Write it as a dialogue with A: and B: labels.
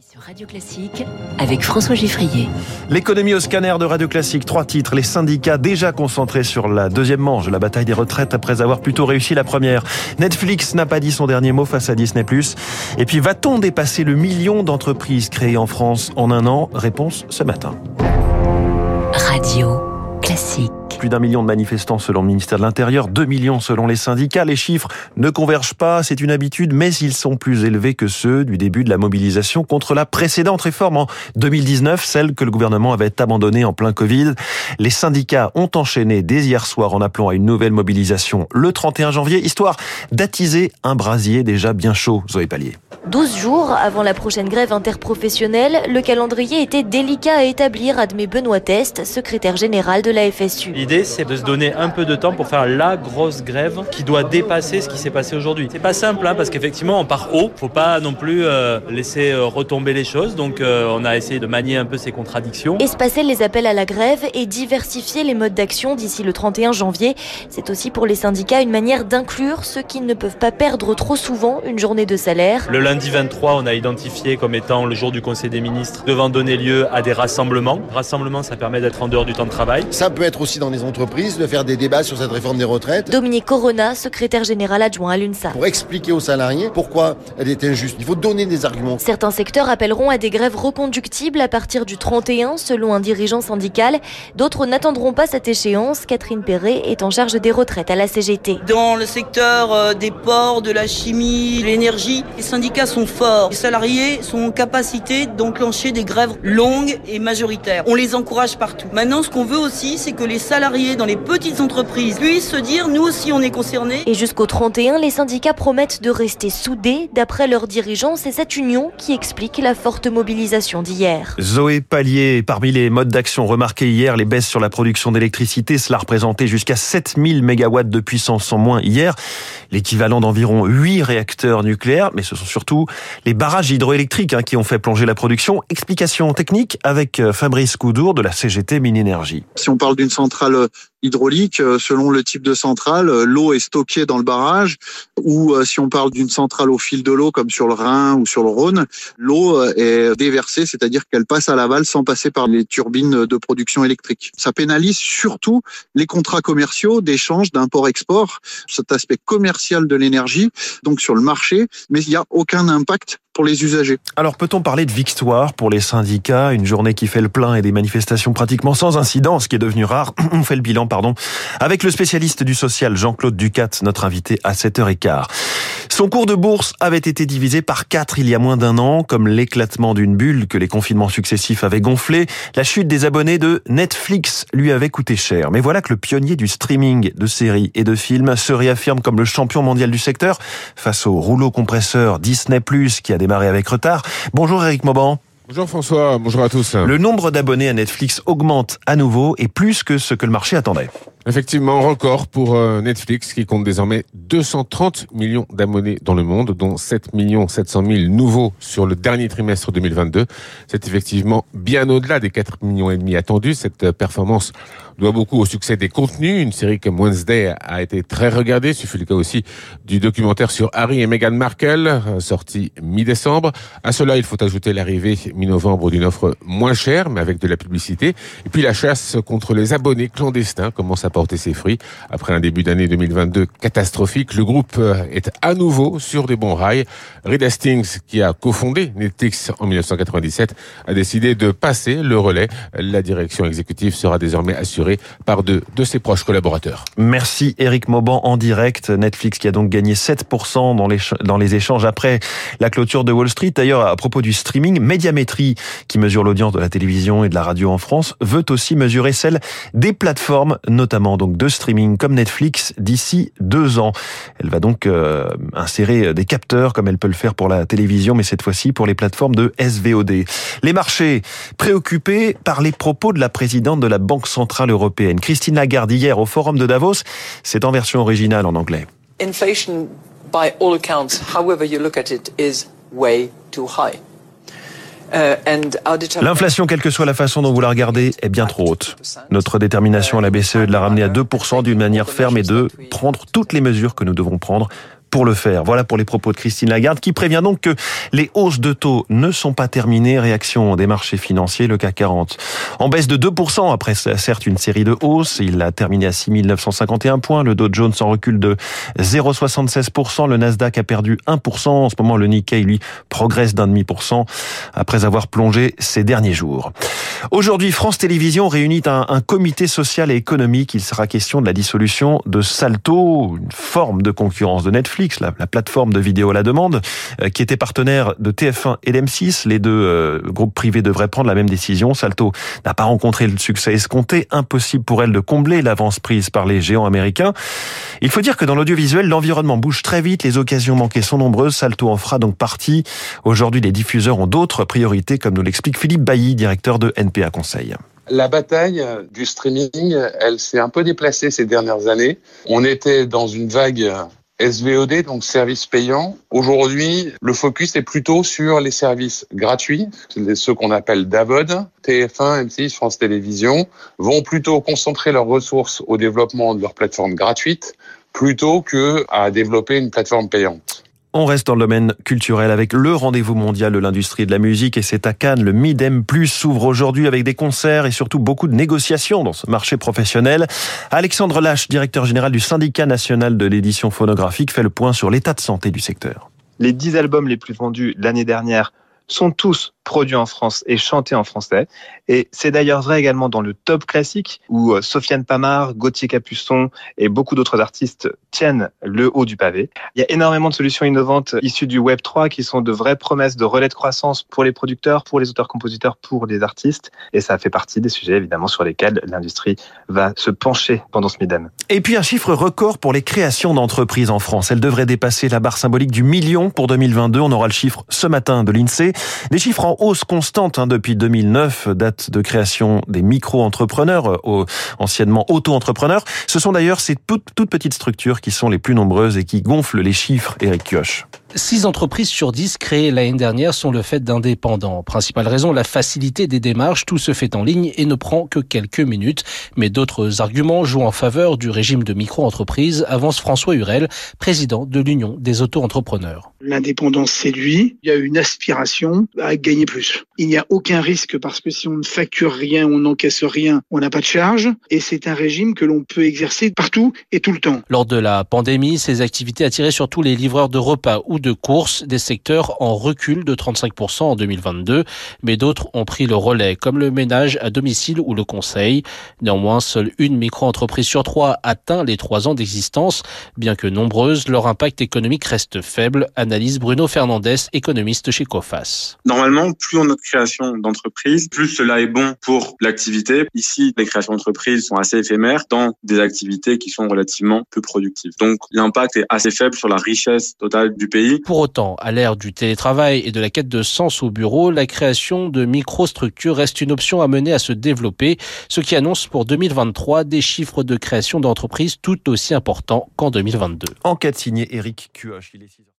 A: Sur Radio Classique avec François Giffrier.
B: L'économie au scanner de Radio Classique, trois titres. Les syndicats déjà concentrés sur la deuxième manche de la bataille des retraites après avoir plutôt réussi la première. Netflix n'a pas dit son dernier mot face à Disney+. Et puis va-t-on dépasser le million d'entreprises créées en France en un an? Réponse ce matin.
A: Radio Classique.
B: Plus d'un million de manifestants selon le ministère de l'Intérieur, 2 millions selon les syndicats. Les chiffres ne convergent pas, c'est une habitude, mais ils sont plus élevés que ceux du début de la mobilisation contre la précédente réforme en 2019, celle que le gouvernement avait abandonnée en plein Covid. Les syndicats ont enchaîné dès hier soir en appelant à une nouvelle mobilisation le 31 janvier, histoire d'attiser un brasier déjà bien chaud, Zoé Pallier.
C: 12 jours avant la prochaine grève interprofessionnelle, le calendrier était délicat à établir, admet Benoît Test, secrétaire général de la FSU.
D: L'idée, c'est de se donner un peu de temps pour faire la grosse grève qui doit dépasser ce qui s'est passé aujourd'hui. C'est pas simple, hein, parce qu'effectivement, on part haut. Faut pas non plus euh, laisser euh, retomber les choses. Donc, euh, on a essayé de manier un peu ces contradictions.
C: Espacer les appels à la grève et diversifier les modes d'action d'ici le 31 janvier. C'est aussi pour les syndicats une manière d'inclure ceux qui ne peuvent pas perdre trop souvent une journée de salaire.
D: Le lundi 23, on a identifié comme étant le jour du Conseil des ministres devant donner lieu à des rassemblements. Rassemblement, ça permet d'être en dehors du temps de travail.
E: Ça peut être aussi dans les entreprises de faire des débats sur cette réforme des retraites.
C: Dominique Corona, secrétaire général adjoint à l'UNSA.
E: Pour expliquer aux salariés pourquoi elle est injuste. Il faut donner des arguments.
C: Certains secteurs appelleront à des grèves reconductibles à partir du 31, selon un dirigeant syndical. D'autres n'attendront pas cette échéance. Catherine Perret est en charge des retraites à la CGT.
F: Dans le secteur euh, des ports, de la chimie, de l'énergie, les syndicats sont forts. Les salariés sont en capacité d'enclencher des grèves longues et majoritaires. On les encourage partout. Maintenant, ce qu'on veut aussi, c'est que les salariés dans les petites entreprises puissent se dire, nous aussi, on est concernés.
C: Et jusqu'au 31, les syndicats promettent de rester soudés. D'après leurs dirigeants, c'est cette union qui explique la forte mobilisation d'hier.
B: Zoé Pallier, parmi les modes d'action remarqués hier, les baisses sur la production d'électricité, cela représentait jusqu'à 7000 mégawatts de puissance en moins hier, l'équivalent d'environ 8 réacteurs nucléaires, mais ce sont surtout les barrages hydroélectriques hein, qui ont fait plonger la production. Explication technique avec euh, Fabrice Coudour de la CGT Mine-Énergie.
G: Si on parle d'une centrale le hydraulique, euh, selon le type de centrale, euh, l'eau est stockée dans le barrage, ou si on parle d'une centrale au fil de l'eau, comme sur le Rhin ou sur le Rhône, l'eau est déversée, c'est-à-dire qu'elle passe à l'aval sans passer par les turbines de production électrique. Ça pénalise surtout les contrats commerciaux d'échange d'import-export, cet aspect commercial de l'énergie, donc sur le marché, mais il n'y a aucun impact pour les usagers.
B: Alors peut-on parler de victoire pour les syndicats? Une journée qui fait le plein et des manifestations pratiquement sans incident, ce qui est devenu rare. On fait le bilan, avec le spécialiste du social Jean-Claude Ducat, notre invité à 7h15. Son cours de bourse avait été divisé par quatre il y a moins d'un an, comme l'éclatement d'une bulle que les confinements successifs avaient gonflé. La chute des abonnés de Netflix lui avait coûté cher. Mais voilà que le pionnier du streaming de séries et de films se réaffirme comme le champion mondial du secteur face au rouleau compresseur Disney+, qui a démarré avec retard. Bonjour Eric Mauban.
H: Bonjour François, bonjour à tous.
B: Le nombre d'abonnés à Netflix augmente à nouveau et plus que ce que le marché attendait.
H: Effectivement, record pour euh, Netflix qui compte désormais 230 millions d'abonnés dans le monde, dont 7 millions 700 000 nouveaux sur le dernier trimestre 2022. C'est effectivement bien au-delà des 4 millions et demi attendus. Cette euh, performance doit beaucoup au succès des contenus. Une série comme Wednesday a été très regardée. Ce fut le cas aussi du documentaire sur Harry et Meghan Markle, euh, sorti mi-décembre. À cela, il faut ajouter l'arrivée mi-novembre d'une offre moins chère, mais avec de la publicité. Et puis la chasse contre les abonnés clandestins commence à porter ses fruits. Après un début d'année 2022 catastrophique, le groupe euh, est à nouveau sur des bons rails. Reed Hastings, qui a cofondé Netflix en 1997, a décidé de passer le relais. La direction exécutive sera désormais assurée par deux de ses proches collaborateurs.
B: Merci Eric Mauban en direct. Netflix qui a donc gagné 7% dans les, dans les échanges après la clôture de Wall Street. D'ailleurs, à propos du streaming, Médiamétrie, qui mesure l'audience de la télévision et de la radio en France, veut aussi mesurer celle des plateformes, notamment donc de streaming comme Netflix d'ici deux ans. Elle va donc euh, insérer des capteurs comme elle peut le faire pour la télévision, mais cette fois-ci pour les plateformes de SVOD. Les marchés préoccupés par les propos de la présidente de la Banque Centrale Européenne, Christine Lagarde, hier au Forum de Davos. C'est en version originale en anglais.
I: Inflation, by all accounts, however you look at it, is way too high.
B: Euh, L'inflation, quelle que soit la façon dont vous la regardez, est bien trop haute. Notre détermination à la BCE de la ramener à 2% d'une manière ferme et de prendre toutes les mesures que nous devons prendre Voilà pour les propos de Christine Lagarde qui prévient donc que les hausses de taux ne sont pas terminées. Réaction des marchés financiers, le CAC 40 en baisse de 2% après certes une série de hausses. Il a terminé à 6951 points. Le Dow Jones en recul de 0,76%. Le Nasdaq a perdu 1%. En ce moment, le Nikkei, lui, progresse d'un demi pour cent après avoir plongé ces derniers jours. Aujourd'hui, France Télévisions réunit un, un, comité social et économique. Il sera question de la dissolution de Salto, une forme de concurrence de Netflix, la, la plateforme de vidéo à la demande, euh, qui était partenaire de TF1 et d'M6. Les deux euh, groupes privés devraient prendre la même décision. Salto n'a pas rencontré le succès escompté. Impossible pour elle de combler l'avance prise par les géants américains. Il faut dire que dans l'audiovisuel, l'environnement bouge très vite. Les occasions manquées sont nombreuses. Salto en fera donc partie. Aujourd'hui, les diffuseurs ont d'autres priorités, comme nous l'explique Philippe Bailly, directeur de NPA Conseil.
J: La bataille du streaming, elle s'est un peu déplacée ces dernières années. On était dans une vague SVOD, donc services payants. Aujourd'hui, le focus est plutôt sur les services gratuits, ceux qu'on appelle DAVOD. TF1, M6, France Télévisions vont plutôt concentrer leurs ressources au développement de leurs plateformes gratuites plutôt que à développer une plateforme payante.
B: On reste dans le domaine culturel avec le rendez-vous mondial de l'industrie de la musique et c'est à Cannes. Le Midem Plus s'ouvre aujourd'hui avec des concerts et surtout beaucoup de négociations dans ce marché professionnel. Alexandre Lache, directeur général du syndicat national de l'édition phonographique, fait le point sur l'état de santé du secteur.
K: Les dix albums les plus vendus l'année dernière sont tous produits en France et chantés en français. Et c'est d'ailleurs vrai également dans le top classique où euh, Sofiane Pamar, Gauthier Capuçon et beaucoup d'autres artistes tiennent le haut du pavé. Il y a énormément de solutions innovantes issues du Web 3 qui sont de vraies promesses de relais de croissance pour les producteurs, pour les auteurs-compositeurs, pour les artistes. Et ça fait partie des sujets évidemment sur lesquels l'industrie va se pencher pendant ce Midem.
B: Et puis un chiffre record pour les créations d'entreprises en France. Elle devrait dépasser la barre symbolique du million pour 2022. On aura le chiffre ce matin de l'INSEE. Des chiffres en hausse constante hein, depuis 2009, date de création des micro-entrepreneurs, euh, anciennement auto-entrepreneurs. Ce sont d'ailleurs ces toutes petites structures qui sont les plus nombreuses et qui gonflent les chiffres, Eric Kioch.
L: 6 entreprises sur 10 créées l'année dernière sont le fait d'indépendants. Principale raison, la facilité des démarches. Tout se fait en ligne et ne prend que quelques minutes. Mais d'autres arguments jouent en faveur du régime de micro-entreprise, avance François Hurel, président de l'Union des auto-entrepreneurs.
M: L'indépendance séduit. Il y a une aspiration à gagner plus. Il n'y a aucun risque parce que si on ne facture rien, on n'encaisse rien, on n'a pas de charge. Et c'est un régime que l'on peut exercer partout et tout le temps.
L: Lors de la pandémie, ces activités attiraient surtout les livreurs de repas ou de courses, des secteurs en recul de 35% en 2022, mais d'autres ont pris le relais, comme le ménage à domicile ou le conseil. Néanmoins, seule une micro-entreprise sur trois atteint les trois ans d'existence. Bien que nombreuses, leur impact économique reste faible, analyse Bruno Fernandez, économiste chez COFAS.
N: Normalement, plus on a de création d'entreprises, plus cela est bon pour l'activité. Ici, les créations d'entreprises sont assez éphémères dans des activités qui sont relativement peu productives. Donc, l'impact est assez faible sur la richesse totale du pays
L: pour autant, à l'ère du télétravail et de la quête de sens au bureau, la création de microstructures reste une option à mener à se développer, ce qui annonce pour 2023 des chiffres de création d'entreprises tout aussi importants qu'en 2022.
B: Enquête signée Eric Cuoche. Il est 6